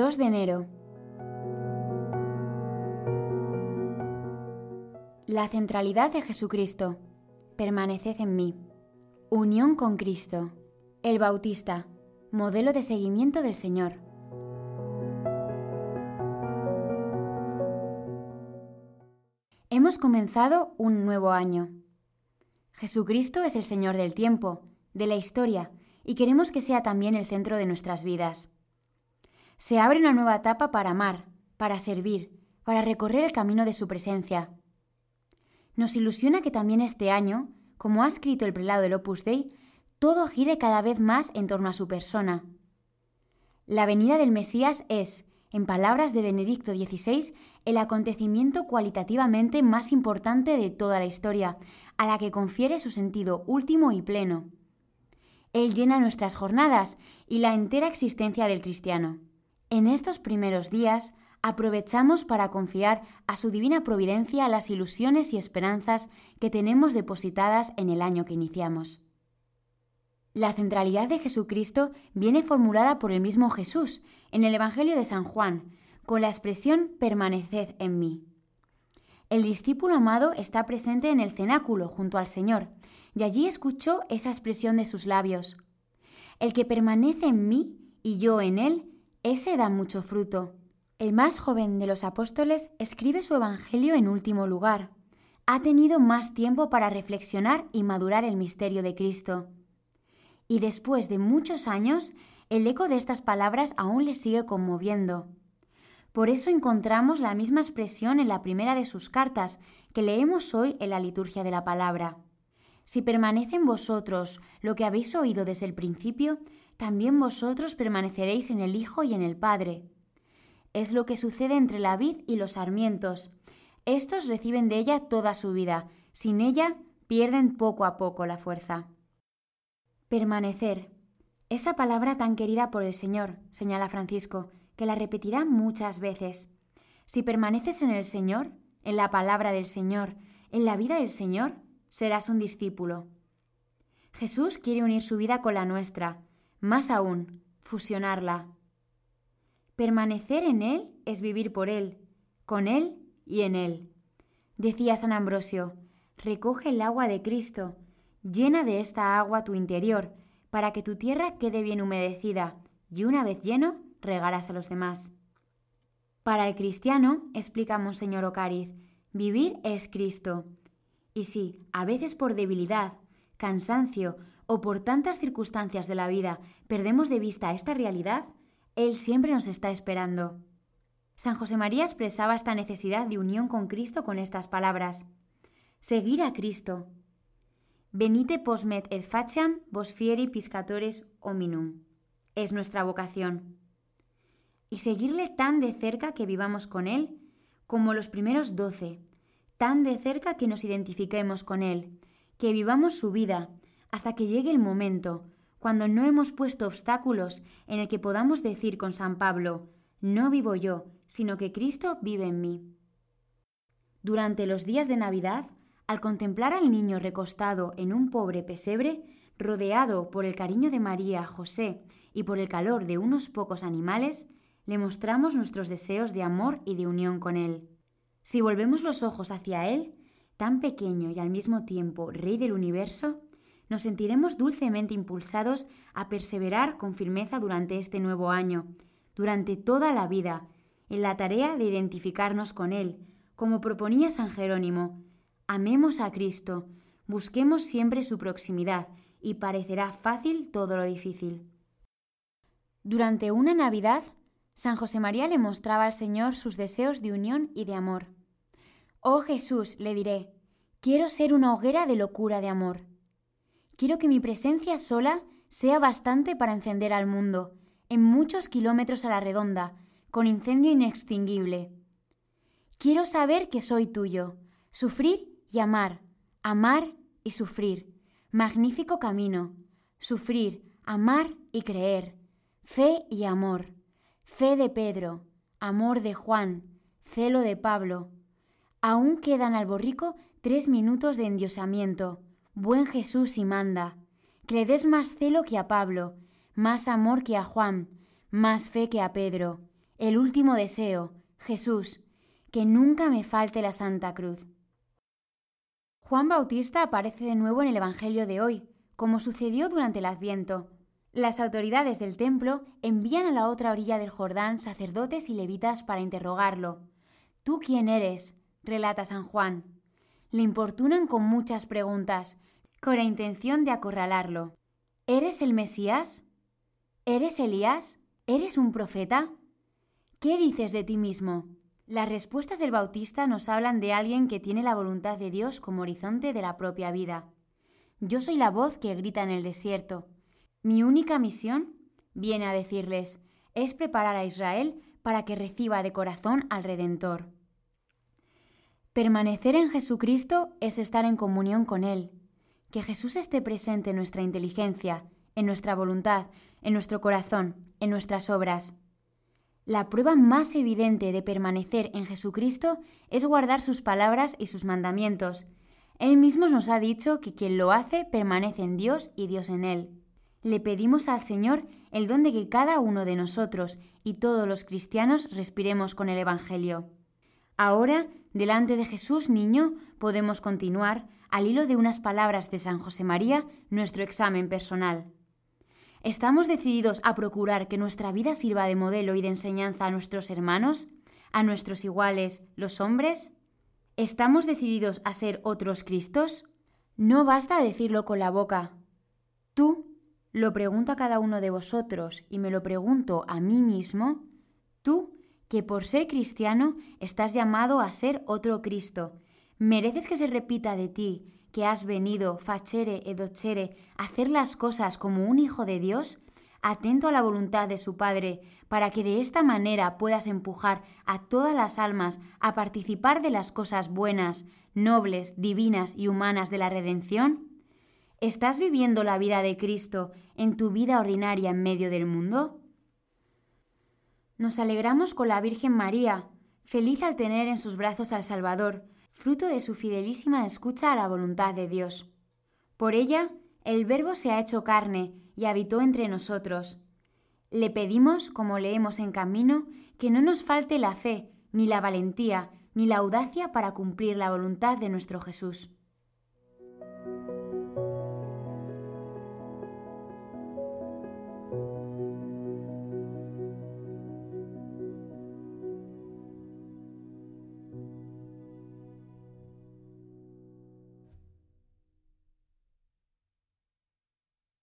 2 de enero. La centralidad de Jesucristo. Permaneced en mí. Unión con Cristo. El Bautista. Modelo de seguimiento del Señor. Hemos comenzado un nuevo año. Jesucristo es el Señor del tiempo, de la historia, y queremos que sea también el centro de nuestras vidas. Se abre una nueva etapa para amar, para servir, para recorrer el camino de su presencia. Nos ilusiona que también este año, como ha escrito el prelado del Opus Dei, todo gire cada vez más en torno a su persona. La venida del Mesías es, en palabras de Benedicto XVI, el acontecimiento cualitativamente más importante de toda la historia, a la que confiere su sentido último y pleno. Él llena nuestras jornadas y la entera existencia del cristiano. En estos primeros días aprovechamos para confiar a su divina providencia las ilusiones y esperanzas que tenemos depositadas en el año que iniciamos. La centralidad de Jesucristo viene formulada por el mismo Jesús en el Evangelio de San Juan, con la expresión permaneced en mí. El discípulo amado está presente en el cenáculo junto al Señor, y allí escuchó esa expresión de sus labios. El que permanece en mí y yo en él, ese da mucho fruto. El más joven de los apóstoles escribe su Evangelio en último lugar. Ha tenido más tiempo para reflexionar y madurar el misterio de Cristo. Y después de muchos años, el eco de estas palabras aún le sigue conmoviendo. Por eso encontramos la misma expresión en la primera de sus cartas que leemos hoy en la liturgia de la palabra. Si permanece en vosotros lo que habéis oído desde el principio, también vosotros permaneceréis en el Hijo y en el Padre. Es lo que sucede entre la vid y los sarmientos. Estos reciben de ella toda su vida, sin ella pierden poco a poco la fuerza. Permanecer. Esa palabra tan querida por el Señor, señala Francisco, que la repetirá muchas veces. Si permaneces en el Señor, en la palabra del Señor, en la vida del Señor, serás un discípulo. Jesús quiere unir su vida con la nuestra, más aún, fusionarla. Permanecer en Él es vivir por Él, con Él y en Él. Decía San Ambrosio, recoge el agua de Cristo, llena de esta agua tu interior, para que tu tierra quede bien humedecida, y una vez lleno, regalas a los demás. Para el cristiano, explica Monseñor Ocariz, vivir es Cristo. Y si, a veces por debilidad, cansancio o por tantas circunstancias de la vida perdemos de vista esta realidad, Él siempre nos está esperando. San José María expresaba esta necesidad de unión con Cristo con estas palabras. Seguir a Cristo. Venite posmet et facem vos fieri piscatores hominum. Es nuestra vocación y seguirle tan de cerca que vivamos con Él, como los primeros doce, tan de cerca que nos identifiquemos con Él, que vivamos su vida, hasta que llegue el momento, cuando no hemos puesto obstáculos en el que podamos decir con San Pablo, no vivo yo, sino que Cristo vive en mí. Durante los días de Navidad, al contemplar al niño recostado en un pobre pesebre, rodeado por el cariño de María, José y por el calor de unos pocos animales, le mostramos nuestros deseos de amor y de unión con Él. Si volvemos los ojos hacia Él, tan pequeño y al mismo tiempo Rey del universo, nos sentiremos dulcemente impulsados a perseverar con firmeza durante este nuevo año, durante toda la vida, en la tarea de identificarnos con Él, como proponía San Jerónimo. Amemos a Cristo, busquemos siempre su proximidad, y parecerá fácil todo lo difícil. Durante una Navidad San José María le mostraba al Señor sus deseos de unión y de amor. Oh Jesús, le diré, quiero ser una hoguera de locura de amor. Quiero que mi presencia sola sea bastante para encender al mundo, en muchos kilómetros a la redonda, con incendio inextinguible. Quiero saber que soy tuyo, sufrir y amar, amar y sufrir. Magnífico camino, sufrir, amar y creer, fe y amor fe de Pedro, amor de Juan, celo de Pablo. Aún quedan al borrico tres minutos de endiosamiento. Buen Jesús y manda, que le des más celo que a Pablo, más amor que a Juan, más fe que a Pedro. El último deseo, Jesús, que nunca me falte la Santa Cruz. Juan Bautista aparece de nuevo en el Evangelio de hoy, como sucedió durante el Adviento. Las autoridades del templo envían a la otra orilla del Jordán sacerdotes y levitas para interrogarlo. ¿Tú quién eres? relata San Juan. Le importunan con muchas preguntas, con la intención de acorralarlo. ¿Eres el Mesías? ¿Eres Elías? ¿Eres un profeta? ¿Qué dices de ti mismo? Las respuestas del Bautista nos hablan de alguien que tiene la voluntad de Dios como horizonte de la propia vida. Yo soy la voz que grita en el desierto. Mi única misión, viene a decirles, es preparar a Israel para que reciba de corazón al Redentor. Permanecer en Jesucristo es estar en comunión con Él. Que Jesús esté presente en nuestra inteligencia, en nuestra voluntad, en nuestro corazón, en nuestras obras. La prueba más evidente de permanecer en Jesucristo es guardar sus palabras y sus mandamientos. Él mismo nos ha dicho que quien lo hace permanece en Dios y Dios en él. Le pedimos al Señor el don de que cada uno de nosotros y todos los cristianos respiremos con el Evangelio. Ahora, delante de Jesús Niño, podemos continuar, al hilo de unas palabras de San José María, nuestro examen personal. ¿Estamos decididos a procurar que nuestra vida sirva de modelo y de enseñanza a nuestros hermanos, a nuestros iguales, los hombres? ¿Estamos decididos a ser otros Cristos? No basta decirlo con la boca. Lo pregunto a cada uno de vosotros y me lo pregunto a mí mismo, tú, que por ser cristiano estás llamado a ser otro Cristo, ¿mereces que se repita de ti que has venido, facere e docere, a hacer las cosas como un hijo de Dios, atento a la voluntad de su Padre, para que de esta manera puedas empujar a todas las almas a participar de las cosas buenas, nobles, divinas y humanas de la redención? ¿Estás viviendo la vida de Cristo en tu vida ordinaria en medio del mundo? Nos alegramos con la Virgen María, feliz al tener en sus brazos al Salvador, fruto de su fidelísima escucha a la voluntad de Dios. Por ella, el Verbo se ha hecho carne y habitó entre nosotros. Le pedimos, como leemos en camino, que no nos falte la fe, ni la valentía, ni la audacia para cumplir la voluntad de nuestro Jesús.